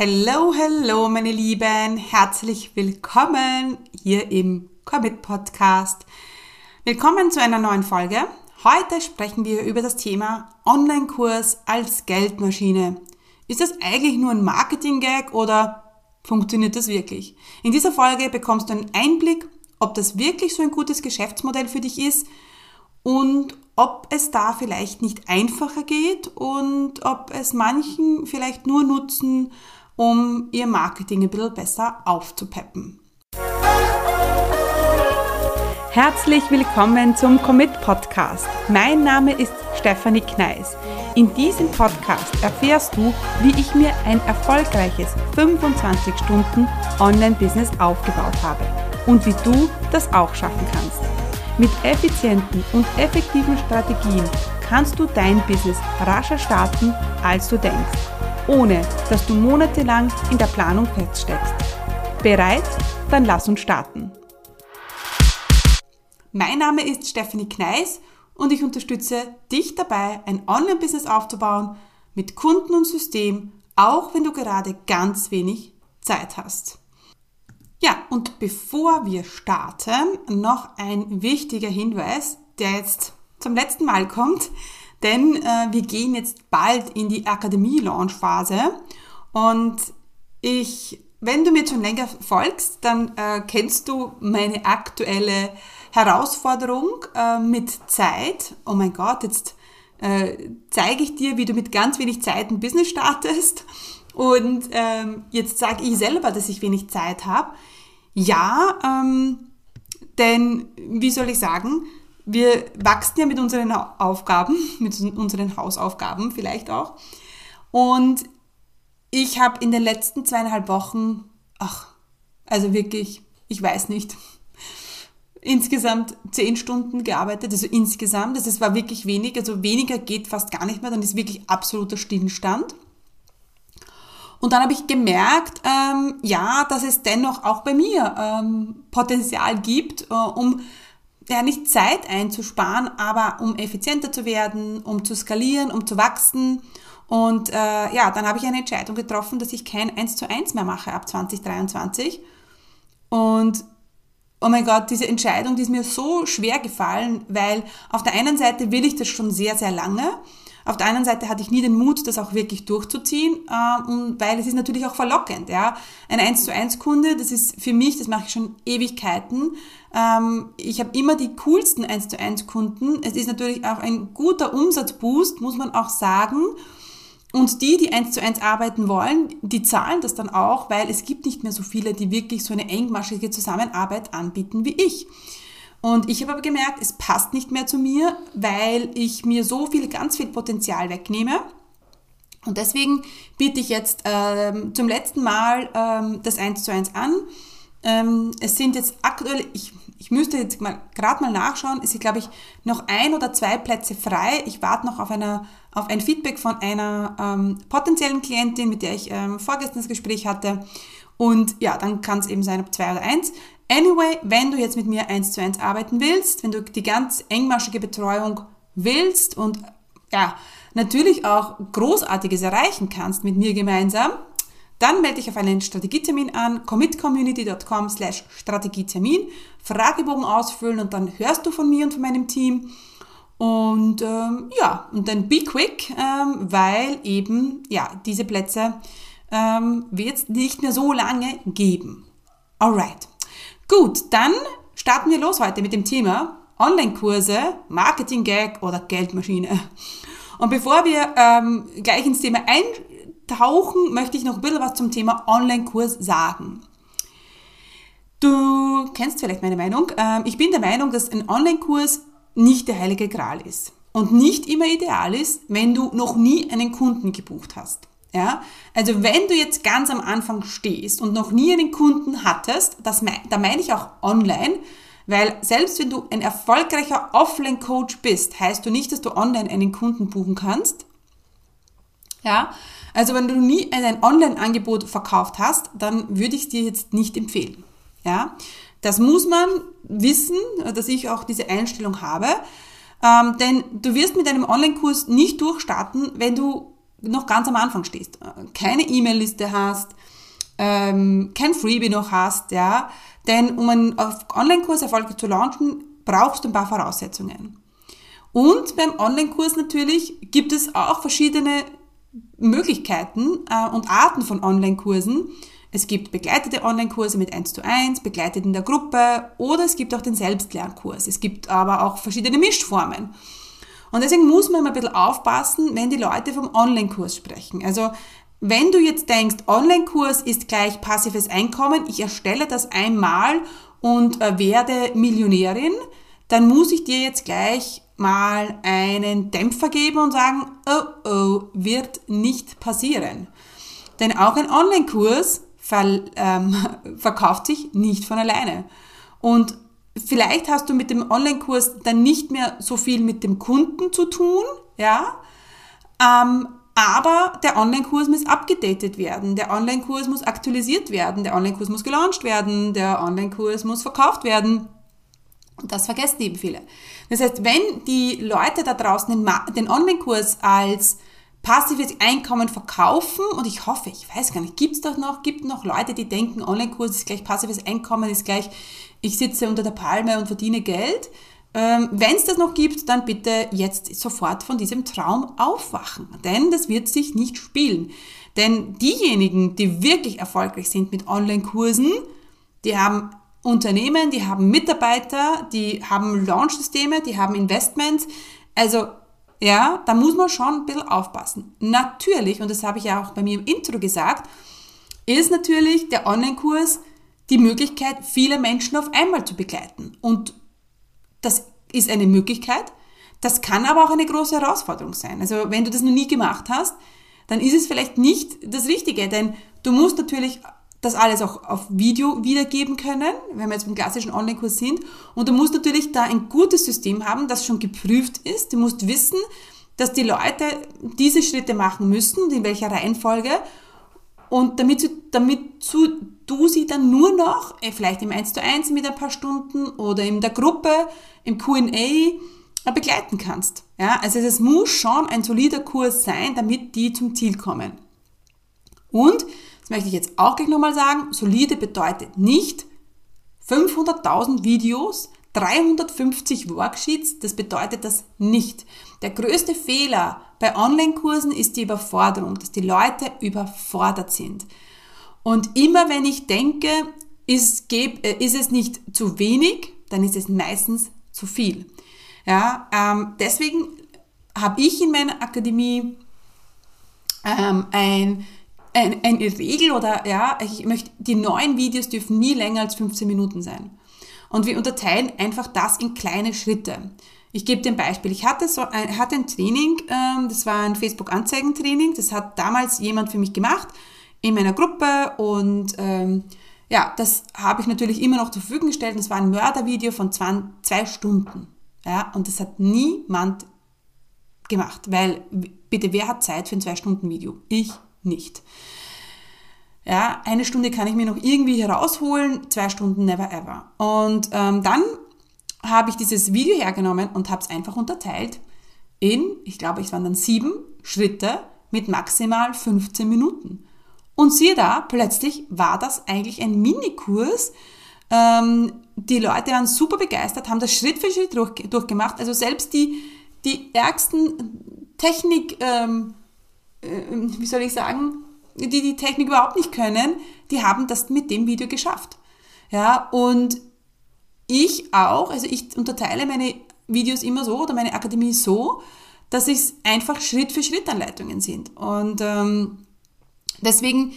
Hello, hello, meine Lieben. Herzlich willkommen hier im Commit Podcast. Willkommen zu einer neuen Folge. Heute sprechen wir über das Thema Online-Kurs als Geldmaschine. Ist das eigentlich nur ein Marketing-Gag oder funktioniert das wirklich? In dieser Folge bekommst du einen Einblick, ob das wirklich so ein gutes Geschäftsmodell für dich ist und ob es da vielleicht nicht einfacher geht und ob es manchen vielleicht nur nutzen, um ihr Marketing ein bisschen besser aufzupeppen. Herzlich willkommen zum Commit Podcast. Mein Name ist Stefanie Kneis. In diesem Podcast erfährst du, wie ich mir ein erfolgreiches 25 Stunden Online-Business aufgebaut habe und wie du das auch schaffen kannst. Mit effizienten und effektiven Strategien kannst du dein Business rascher starten, als du denkst ohne dass du monatelang in der Planung feststeckst. Bereit? Dann lass uns starten. Mein Name ist Stephanie Kneis und ich unterstütze dich dabei, ein Online-Business aufzubauen mit Kunden und System, auch wenn du gerade ganz wenig Zeit hast. Ja, und bevor wir starten, noch ein wichtiger Hinweis, der jetzt zum letzten Mal kommt denn äh, wir gehen jetzt bald in die Akademie-Launch-Phase und ich, wenn du mir schon länger folgst, dann äh, kennst du meine aktuelle Herausforderung äh, mit Zeit. Oh mein Gott, jetzt äh, zeige ich dir, wie du mit ganz wenig Zeit ein Business startest. Und ähm, jetzt sage ich selber, dass ich wenig Zeit habe. Ja, ähm, denn wie soll ich sagen, wir wachsen ja mit unseren Aufgaben, mit unseren Hausaufgaben vielleicht auch. Und ich habe in den letzten zweieinhalb Wochen, ach, also wirklich, ich weiß nicht, insgesamt zehn Stunden gearbeitet, also insgesamt, also es war wirklich wenig, also weniger geht fast gar nicht mehr, dann ist wirklich absoluter Stillstand. Und dann habe ich gemerkt, ähm, ja, dass es dennoch auch bei mir ähm, Potenzial gibt, äh, um ja, nicht Zeit einzusparen, aber um effizienter zu werden, um zu skalieren, um zu wachsen. Und äh, ja, dann habe ich eine Entscheidung getroffen, dass ich kein 1 zu 1 mehr mache ab 2023. Und oh mein Gott, diese Entscheidung, die ist mir so schwer gefallen, weil auf der einen Seite will ich das schon sehr, sehr lange. Auf der anderen Seite hatte ich nie den Mut, das auch wirklich durchzuziehen, äh, weil es ist natürlich auch verlockend. Ja? Ein 1 zu 1 Kunde, das ist für mich, das mache ich schon Ewigkeiten. Ähm, ich habe immer die coolsten 1 zu 1 Kunden. Es ist natürlich auch ein guter Umsatzboost, muss man auch sagen. Und die, die eins zu eins arbeiten wollen, die zahlen das dann auch, weil es gibt nicht mehr so viele, die wirklich so eine engmaschige Zusammenarbeit anbieten wie ich. Und ich habe aber gemerkt, es passt nicht mehr zu mir, weil ich mir so viel, ganz viel Potenzial wegnehme. Und deswegen biete ich jetzt ähm, zum letzten Mal ähm, das 1 zu 1 an. Ähm, es sind jetzt aktuell, ich, ich müsste jetzt mal gerade mal nachschauen, es sind glaube ich noch ein oder zwei Plätze frei. Ich warte noch auf, eine, auf ein Feedback von einer ähm, potenziellen Klientin, mit der ich ähm, vorgestern das Gespräch hatte. Und ja, dann kann es eben sein, ob zwei oder eins. Anyway, wenn du jetzt mit mir eins zu eins arbeiten willst, wenn du die ganz engmaschige Betreuung willst und ja, natürlich auch Großartiges erreichen kannst mit mir gemeinsam, dann melde dich auf einen Strategietermin an, commitcommunity.com slash Strategietermin, Fragebogen ausfüllen und dann hörst du von mir und von meinem Team. Und ähm, ja, und dann be quick, ähm, weil eben, ja, diese Plätze ähm, wird es nicht mehr so lange geben. Alright. Gut, dann starten wir los heute mit dem Thema Online-Kurse, Marketing-Gag oder Geldmaschine. Und bevor wir ähm, gleich ins Thema eintauchen, möchte ich noch ein bisschen was zum Thema Online-Kurs sagen. Du kennst vielleicht meine Meinung. Ähm, ich bin der Meinung, dass ein Online-Kurs nicht der heilige Gral ist und nicht immer ideal ist, wenn du noch nie einen Kunden gebucht hast. Ja, also wenn du jetzt ganz am Anfang stehst und noch nie einen Kunden hattest, das da meine ich auch online, weil selbst wenn du ein erfolgreicher Offline-Coach bist, heißt du nicht, dass du online einen Kunden buchen kannst. Ja, also wenn du nie ein Online-Angebot verkauft hast, dann würde ich es dir jetzt nicht empfehlen. Ja, das muss man wissen, dass ich auch diese Einstellung habe, ähm, denn du wirst mit einem Online-Kurs nicht durchstarten, wenn du noch ganz am Anfang stehst, keine E-Mail-Liste hast, ähm, kein Freebie noch hast, ja, denn um einen Online-Kurs erfolgreich zu launchen, brauchst du ein paar Voraussetzungen. Und beim Online-Kurs natürlich gibt es auch verschiedene Möglichkeiten äh, und Arten von Online-Kursen. Es gibt begleitete Online-Kurse mit 1 zu 1, begleitet in der Gruppe oder es gibt auch den Selbstlernkurs. Es gibt aber auch verschiedene Mischformen. Und deswegen muss man immer ein bisschen aufpassen, wenn die Leute vom Online-Kurs sprechen. Also wenn du jetzt denkst, Online-Kurs ist gleich passives Einkommen, ich erstelle das einmal und äh, werde Millionärin, dann muss ich dir jetzt gleich mal einen Dämpfer geben und sagen, oh oh, wird nicht passieren. Denn auch ein Online-Kurs ver, ähm, verkauft sich nicht von alleine. Und vielleicht hast du mit dem Online-Kurs dann nicht mehr so viel mit dem Kunden zu tun, ja, ähm, aber der Online-Kurs muss abgedatet werden, der Online-Kurs muss aktualisiert werden, der Online-Kurs muss gelauncht werden, der Online-Kurs muss verkauft werden. Und das vergessen eben viele. Das heißt, wenn die Leute da draußen den Online-Kurs als passives Einkommen verkaufen und ich hoffe, ich weiß gar nicht, gibt es doch noch, gibt noch Leute, die denken, Online-Kurs ist gleich passives Einkommen, ist gleich, ich sitze unter der Palme und verdiene Geld. Ähm, Wenn es das noch gibt, dann bitte jetzt sofort von diesem Traum aufwachen, denn das wird sich nicht spielen. Denn diejenigen, die wirklich erfolgreich sind mit Online-Kursen, die haben Unternehmen, die haben Mitarbeiter, die haben Launch-Systeme, die haben Investments. Also ja, da muss man schon ein bisschen aufpassen. Natürlich, und das habe ich ja auch bei mir im Intro gesagt, ist natürlich der Online-Kurs die Möglichkeit, viele Menschen auf einmal zu begleiten. Und das ist eine Möglichkeit. Das kann aber auch eine große Herausforderung sein. Also wenn du das noch nie gemacht hast, dann ist es vielleicht nicht das Richtige, denn du musst natürlich das alles auch auf Video wiedergeben können, wenn wir jetzt beim klassischen Online-Kurs sind. Und du musst natürlich da ein gutes System haben, das schon geprüft ist. Du musst wissen, dass die Leute diese Schritte machen müssen und in welcher Reihenfolge. Und damit, damit du sie dann nur noch, äh, vielleicht im 1 zu 1 mit ein paar Stunden oder in der Gruppe, im Q&A, äh, begleiten kannst. Ja, also es muss schon ein solider Kurs sein, damit die zum Ziel kommen. Und das möchte ich jetzt auch gleich nochmal sagen, solide bedeutet nicht 500.000 Videos, 350 Worksheets, das bedeutet das nicht. Der größte Fehler bei Online-Kursen ist die Überforderung, dass die Leute überfordert sind. Und immer wenn ich denke, ist, äh, ist es nicht zu wenig, dann ist es meistens zu viel. Ja, ähm, deswegen habe ich in meiner Akademie ähm, ein ein, eine Regel oder ja, ich möchte, die neuen Videos dürfen nie länger als 15 Minuten sein. Und wir unterteilen einfach das in kleine Schritte. Ich gebe dir ein Beispiel. Ich hatte, so ein, hatte ein Training, ähm, das war ein Facebook-Anzeigentraining, das hat damals jemand für mich gemacht in meiner Gruppe und ähm, ja, das habe ich natürlich immer noch zur Verfügung gestellt. Das war ein Mördervideo von zwei, zwei Stunden. Ja, und das hat niemand gemacht, weil bitte, wer hat Zeit für ein Zwei-Stunden-Video? Ich nicht. Ja, eine Stunde kann ich mir noch irgendwie herausholen, zwei Stunden never ever. Und ähm, dann habe ich dieses Video hergenommen und habe es einfach unterteilt in, ich glaube, es waren dann sieben Schritte mit maximal 15 Minuten. Und siehe da, plötzlich war das eigentlich ein Minikurs. Ähm, die Leute waren super begeistert, haben das Schritt für Schritt durch, durchgemacht. Also selbst die, die ärgsten Technik, ähm, äh, wie soll ich sagen, die die Technik überhaupt nicht können, die haben das mit dem Video geschafft. Ja, und ich auch, also ich unterteile meine Videos immer so oder meine Akademie so, dass es einfach Schritt für Schritt Anleitungen sind. Und ähm, deswegen,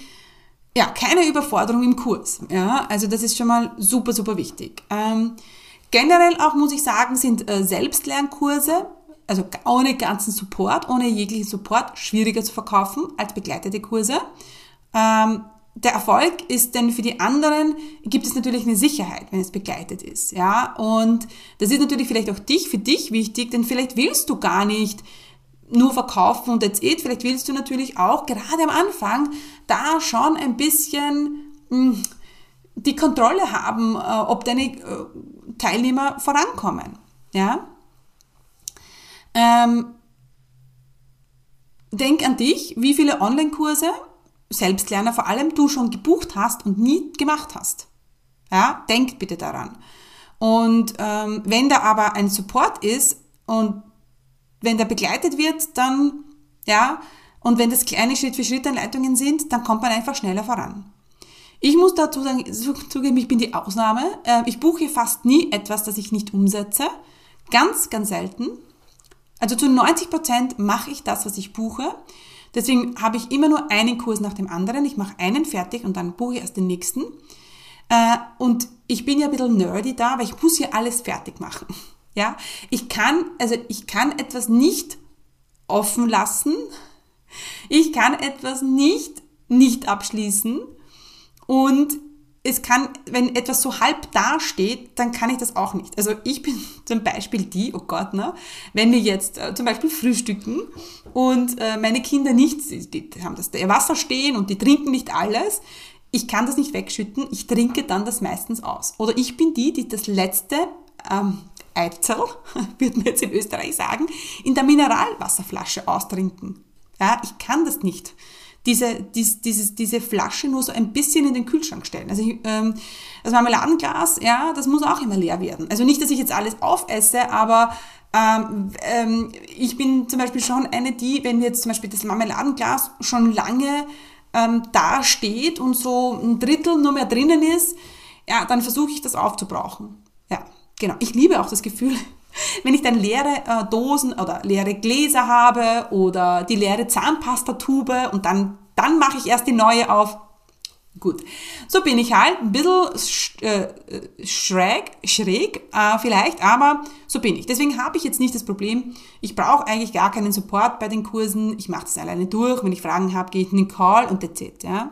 ja, keine Überforderung im Kurs. Ja, also das ist schon mal super, super wichtig. Ähm, generell auch muss ich sagen, sind äh, Selbstlernkurse also ohne ganzen Support, ohne jeglichen Support, schwieriger zu verkaufen als begleitete Kurse. Ähm, der Erfolg ist denn für die anderen, gibt es natürlich eine Sicherheit, wenn es begleitet ist, ja. Und das ist natürlich vielleicht auch dich, für dich wichtig, denn vielleicht willst du gar nicht nur verkaufen und that's it. Vielleicht willst du natürlich auch gerade am Anfang da schon ein bisschen mh, hm, die Kontrolle haben, äh, ob deine äh, Teilnehmer vorankommen, ja. Ähm, denk an dich, wie viele Online-Kurse, Selbstlerner vor allem, du schon gebucht hast und nie gemacht hast. Ja, denk bitte daran. Und ähm, wenn da aber ein Support ist und wenn der begleitet wird, dann, ja, und wenn das kleine Schritt-für-Schritt-Anleitungen sind, dann kommt man einfach schneller voran. Ich muss dazu sagen, zugeben, ich bin die Ausnahme. Äh, ich buche fast nie etwas, das ich nicht umsetze. Ganz, ganz selten. Also zu 90 Prozent mache ich das, was ich buche. Deswegen habe ich immer nur einen Kurs nach dem anderen. Ich mache einen fertig und dann buche ich erst den nächsten. Äh, und ich bin ja ein bisschen nerdy da, weil ich muss hier alles fertig machen. Ja, ich kann, also ich kann etwas nicht offen lassen. Ich kann etwas nicht nicht abschließen. Und es kann, wenn etwas so halb dasteht, dann kann ich das auch nicht. Also ich bin zum Beispiel die, oh Gott, ne, wenn wir jetzt äh, zum Beispiel frühstücken und äh, meine Kinder nicht, die haben das Wasser stehen und die trinken nicht alles, ich kann das nicht wegschütten, ich trinke dann das meistens aus. Oder ich bin die, die das letzte ähm, Eizel, würde man jetzt in Österreich sagen, in der Mineralwasserflasche austrinken. Ja, ich kann das nicht. Diese, dies, dieses, diese Flasche nur so ein bisschen in den Kühlschrank stellen. Also ich, ähm, das Marmeladenglas, ja, das muss auch immer leer werden. Also nicht, dass ich jetzt alles aufesse, aber ähm, ähm, ich bin zum Beispiel schon eine, die, wenn jetzt zum Beispiel das Marmeladenglas schon lange ähm, da steht und so ein Drittel nur mehr drinnen ist, ja, dann versuche ich das aufzubrauchen. Ja, genau. Ich liebe auch das Gefühl, wenn ich dann leere äh, Dosen oder leere Gläser habe oder die leere Zahnpastatube und dann, dann mache ich erst die neue auf. Gut, so bin ich halt, ein bisschen äh, schräg, schräg äh, vielleicht, aber so bin ich. Deswegen habe ich jetzt nicht das Problem, ich brauche eigentlich gar keinen Support bei den Kursen, ich mache das alleine durch, wenn ich Fragen habe, gehe ich in den Call und it. Ja?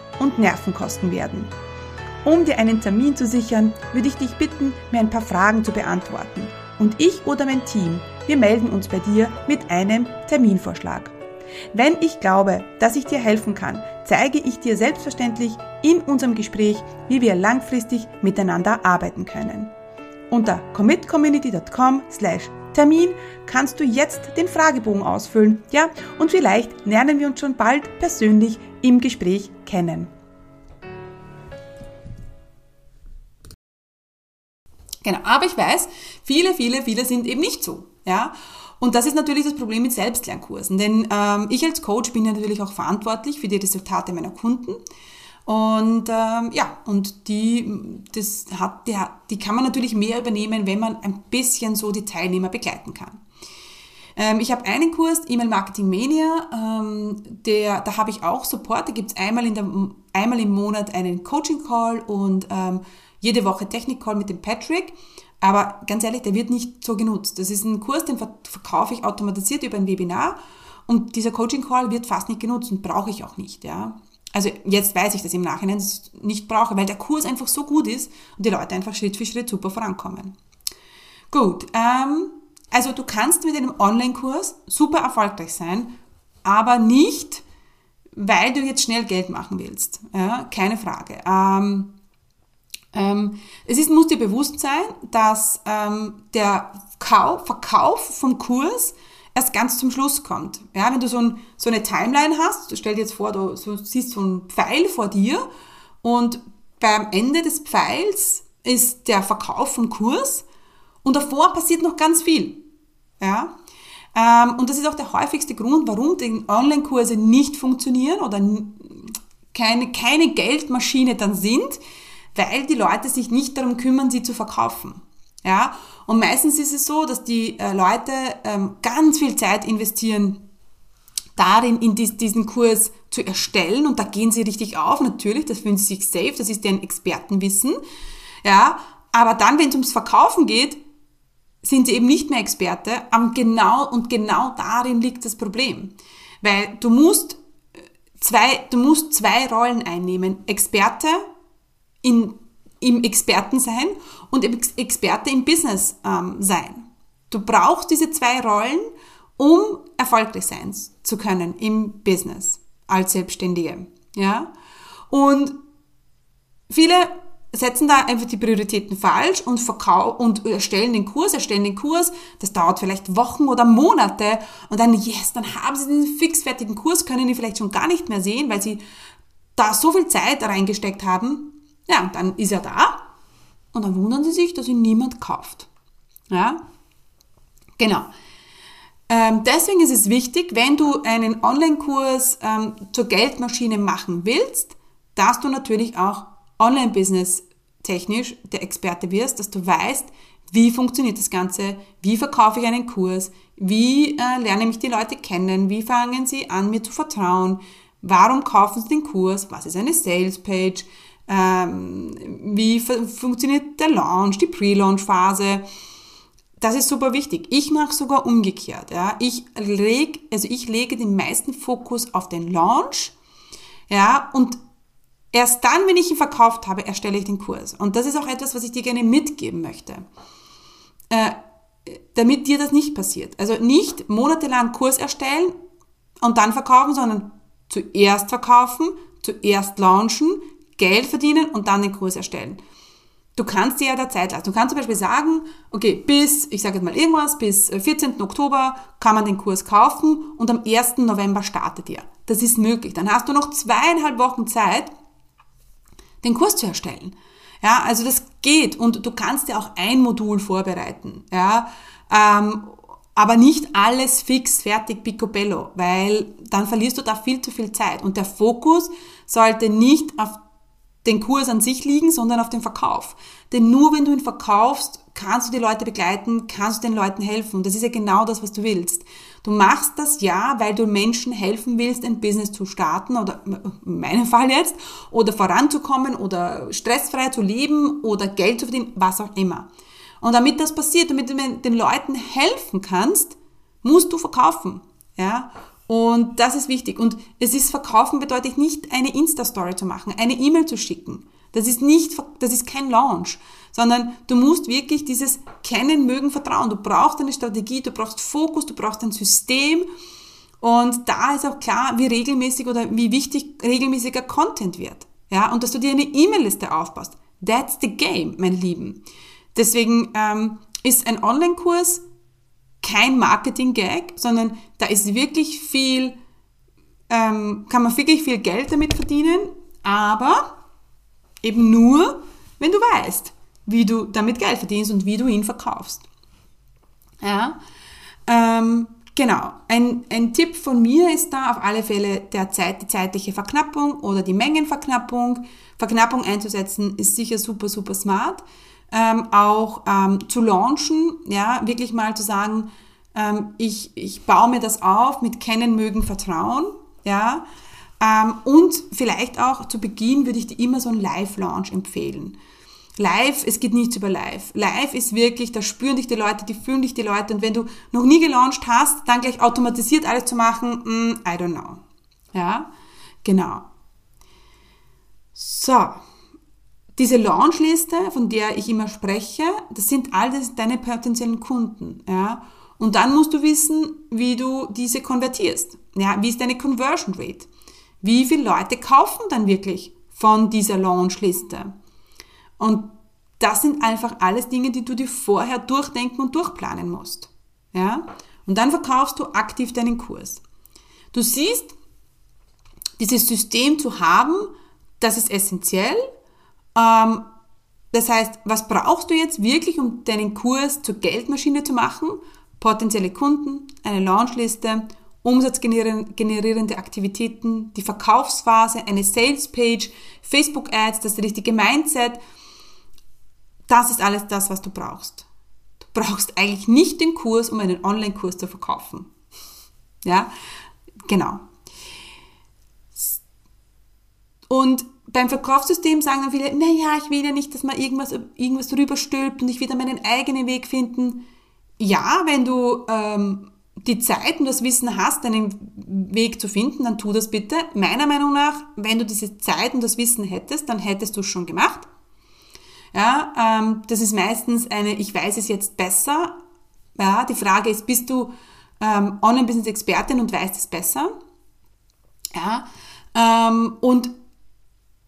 und Nerven kosten werden. Um dir einen Termin zu sichern, würde ich dich bitten, mir ein paar Fragen zu beantworten. Und ich oder mein Team, wir melden uns bei dir mit einem Terminvorschlag. Wenn ich glaube, dass ich dir helfen kann, zeige ich dir selbstverständlich in unserem Gespräch, wie wir langfristig miteinander arbeiten können. Unter commitcommunity.com slash Termin kannst du jetzt den Fragebogen ausfüllen, ja, und vielleicht lernen wir uns schon bald persönlich im Gespräch kennen. Genau, aber ich weiß, viele, viele, viele sind eben nicht so, ja. Und das ist natürlich das Problem mit Selbstlernkursen, denn ähm, ich als Coach bin ja natürlich auch verantwortlich für die Resultate meiner Kunden. Und ähm, ja, und die, das hat, die, die kann man natürlich mehr übernehmen, wenn man ein bisschen so die Teilnehmer begleiten kann. Ähm, ich habe einen Kurs, E-Mail Marketing Mania, ähm, der, da habe ich auch Support. Da gibt es einmal, einmal im Monat einen Coaching-Call und ähm, jede Woche Technik-Call mit dem Patrick. Aber ganz ehrlich, der wird nicht so genutzt. Das ist ein Kurs, den verkaufe ich automatisiert über ein Webinar und dieser Coaching-Call wird fast nicht genutzt und brauche ich auch nicht. Ja. Also jetzt weiß ich, dass ich im Nachhinein nicht brauche, weil der Kurs einfach so gut ist und die Leute einfach Schritt für Schritt super vorankommen. Gut, ähm, also du kannst mit einem Online-Kurs super erfolgreich sein, aber nicht, weil du jetzt schnell Geld machen willst. Ja, keine Frage. Ähm, ähm, es ist, muss dir bewusst sein, dass ähm, der Kauf, Verkauf vom Kurs erst ganz zum Schluss kommt. Ja, wenn du so, ein, so eine Timeline hast, stell dir jetzt vor, du so, siehst so einen Pfeil vor dir und beim Ende des Pfeils ist der Verkauf vom Kurs und davor passiert noch ganz viel. Ja? Ähm, und das ist auch der häufigste Grund, warum die Online-Kurse nicht funktionieren oder keine, keine Geldmaschine dann sind, weil die Leute sich nicht darum kümmern, sie zu verkaufen. Ja? Und meistens ist es so, dass die äh, Leute ähm, ganz viel Zeit investieren, darin in dies, diesen Kurs zu erstellen und da gehen sie richtig auf, natürlich, das fühlen sie sich safe, das ist deren Expertenwissen. Ja, aber dann, wenn es ums Verkaufen geht, sind sie eben nicht mehr Experte, aber genau, und genau darin liegt das Problem. Weil du musst zwei, du musst zwei Rollen einnehmen. Experte in, im Experten sein und Experte im Business ähm, sein. Du brauchst diese zwei Rollen, um erfolgreich sein zu können im Business als Selbstständige. Ja? Und viele setzen da einfach die Prioritäten falsch und verkaufen und erstellen den Kurs, erstellen den Kurs. Das dauert vielleicht Wochen oder Monate und dann, yes, dann haben sie den fixfertigen Kurs, können die vielleicht schon gar nicht mehr sehen, weil sie da so viel Zeit reingesteckt haben. Ja, und dann ist er da und dann wundern sie sich, dass ihn niemand kauft. Ja, genau. Ähm, deswegen ist es wichtig, wenn du einen Online-Kurs ähm, zur Geldmaschine machen willst, dass du natürlich auch Online-Business technisch der Experte wirst, dass du weißt, wie funktioniert das Ganze, wie verkaufe ich einen Kurs, wie äh, lerne ich die Leute kennen, wie fangen sie an, mir zu vertrauen, warum kaufen sie den Kurs, was ist eine Sales-Page, ähm, wie funktioniert der Launch, die Pre-Launch-Phase. Das ist super wichtig. Ich mache sogar umgekehrt. Ja. Ich, leg, also ich lege den meisten Fokus auf den Launch ja, und Erst dann, wenn ich ihn verkauft habe, erstelle ich den Kurs. Und das ist auch etwas, was ich dir gerne mitgeben möchte. Äh, damit dir das nicht passiert. Also nicht monatelang Kurs erstellen und dann verkaufen, sondern zuerst verkaufen, zuerst launchen, Geld verdienen und dann den Kurs erstellen. Du kannst dir ja da Zeit lassen. Du kannst zum Beispiel sagen, okay, bis, ich sage jetzt mal irgendwas, bis 14. Äh, Oktober kann man den Kurs kaufen und am 1. November startet ihr. Das ist möglich. Dann hast du noch zweieinhalb Wochen Zeit, den Kurs zu erstellen. Ja, also das geht und du kannst ja auch ein Modul vorbereiten. Ja, ähm, aber nicht alles fix, fertig, picobello, weil dann verlierst du da viel zu viel Zeit. Und der Fokus sollte nicht auf den Kurs an sich liegen, sondern auf den Verkauf. Denn nur wenn du ihn verkaufst, kannst du die Leute begleiten, kannst du den Leuten helfen. Das ist ja genau das, was du willst. Du machst das ja, weil du Menschen helfen willst, ein Business zu starten oder in meinem Fall jetzt, oder voranzukommen oder stressfrei zu leben oder Geld zu verdienen, was auch immer. Und damit das passiert, damit du den Leuten helfen kannst, musst du verkaufen. Ja? Und das ist wichtig. Und es ist verkaufen bedeutet nicht eine Insta-Story zu machen, eine E-Mail zu schicken. Das ist nicht, das ist kein Launch, sondern du musst wirklich dieses Kennen, Mögen, Vertrauen. Du brauchst eine Strategie, du brauchst Fokus, du brauchst ein System. Und da ist auch klar, wie regelmäßig oder wie wichtig regelmäßiger Content wird. Ja, und dass du dir eine E-Mail-Liste aufbaust. That's the game, mein Lieben. Deswegen ähm, ist ein Online-Kurs kein Marketing-Gag, sondern da ist wirklich viel, ähm, kann man wirklich viel Geld damit verdienen, aber eben nur, wenn du weißt, wie du damit Geld verdienst und wie du ihn verkaufst. Ja, ähm, genau. Ein, ein Tipp von mir ist da auf alle Fälle der Zeit, die zeitliche Verknappung oder die Mengenverknappung. Verknappung einzusetzen ist sicher super, super smart ähm, auch ähm, zu launchen, ja, wirklich mal zu sagen, ähm, ich, ich baue mir das auf mit Kennen, Mögen, Vertrauen, ja, und vielleicht auch zu Beginn würde ich dir immer so einen Live-Launch empfehlen. Live, es geht nichts über Live. Live ist wirklich, da spüren dich die Leute, die fühlen dich die Leute und wenn du noch nie gelauncht hast, dann gleich automatisiert alles zu machen, mm, I don't know. Ja, genau. So, diese Launchliste, von der ich immer spreche, das sind alles deine potenziellen Kunden. Ja? Und dann musst du wissen, wie du diese konvertierst. Ja? Wie ist deine Conversion Rate? Wie viele Leute kaufen dann wirklich von dieser Launchliste? Und das sind einfach alles Dinge, die du dir vorher durchdenken und durchplanen musst. Ja? Und dann verkaufst du aktiv deinen Kurs. Du siehst, dieses System zu haben, das ist essentiell ähm, das heißt, was brauchst du jetzt wirklich, um deinen Kurs zur Geldmaschine zu machen? Potenzielle Kunden, eine Launchliste, umsatzgenerierende Aktivitäten, die Verkaufsphase, eine Salespage, Facebook-Ads, das richtige Mindset. Das ist alles das, was du brauchst. Du brauchst eigentlich nicht den Kurs, um einen Online-Kurs zu verkaufen. Ja, genau. Und beim Verkaufssystem sagen dann viele, naja, ich will ja nicht, dass man irgendwas, irgendwas drüber stülpt und ich will dann meinen eigenen Weg finden. ja, wenn du ähm, die Zeit und das Wissen hast, deinen Weg zu finden, dann tu das bitte. Meiner Meinung nach, wenn du diese Zeit und das Wissen hättest, dann hättest du es schon gemacht. Ja, ähm, das ist meistens eine, ich weiß es jetzt besser. Ja, die Frage ist, bist du ähm, Online-Business-Expertin und weißt es besser? Ja, ähm, und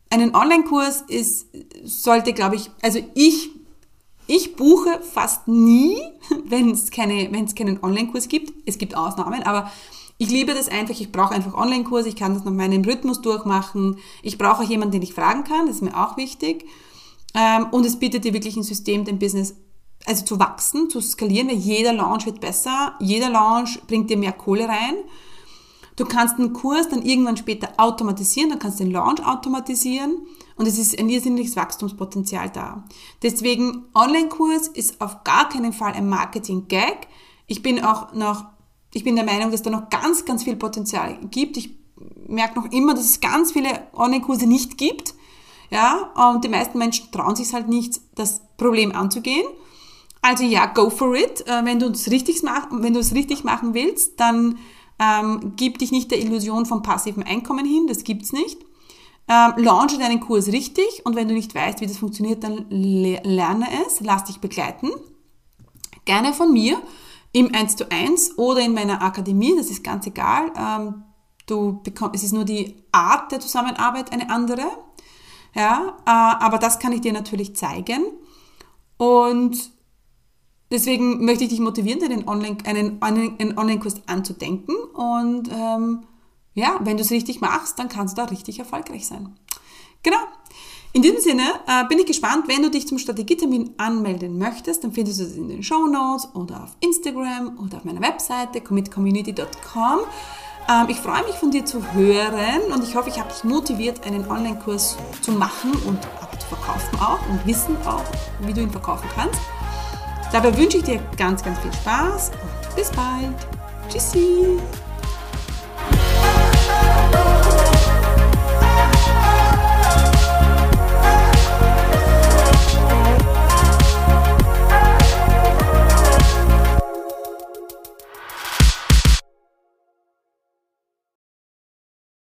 einen Online-Kurs ist, sollte, glaube ich, also ich, ich buche fast nie, wenn es keine, keinen Online-Kurs gibt. Es gibt Ausnahmen, aber ich liebe das einfach. Ich brauche einfach Online-Kurs. Ich kann das nach meinem Rhythmus durchmachen. Ich brauche auch jemanden, den ich fragen kann. Das ist mir auch wichtig. Ähm, und es bietet dir wirklich ein System, dein Business also zu wachsen, zu skalieren, weil jeder Launch wird besser. Jeder Launch bringt dir mehr Kohle rein. Du kannst einen Kurs dann irgendwann später automatisieren, dann kannst du den Launch automatisieren und es ist ein irrsinniges Wachstumspotenzial da. Deswegen Online-Kurs ist auf gar keinen Fall ein Marketing-Gag. Ich bin auch noch, ich bin der Meinung, dass da noch ganz, ganz viel Potenzial gibt. Ich merke noch immer, dass es ganz viele Online-Kurse nicht gibt. Ja, und die meisten Menschen trauen sich halt nicht, das Problem anzugehen. Also ja, go for it. Äh, wenn du es richtig, richtig machen willst, dann ähm, gib dich nicht der Illusion vom passiven Einkommen hin, das gibt's nicht. Ähm, launche deinen Kurs richtig und wenn du nicht weißt, wie das funktioniert, dann lerne es, lass dich begleiten. Gerne von mir im 1 zu 1 oder in meiner Akademie, das ist ganz egal. Ähm, du bekommst, es ist nur die Art der Zusammenarbeit eine andere. Ja, äh, aber das kann ich dir natürlich zeigen. Und Deswegen möchte ich dich motivieren, einen Online-Kurs einen, einen Online anzudenken. Und ähm, ja, wenn du es richtig machst, dann kannst du da richtig erfolgreich sein. Genau. In diesem Sinne äh, bin ich gespannt, wenn du dich zum Strategietermin anmelden möchtest, dann findest du es in den Show Notes oder auf Instagram oder auf meiner Webseite commitcommunity.com. Ähm, ich freue mich von dir zu hören und ich hoffe, ich habe dich motiviert, einen Online-Kurs zu machen und zu verkaufen auch und wissen auch, wie du ihn verkaufen kannst. Dabei wünsche ich dir ganz, ganz viel Spaß und bis bald. Tschüssi!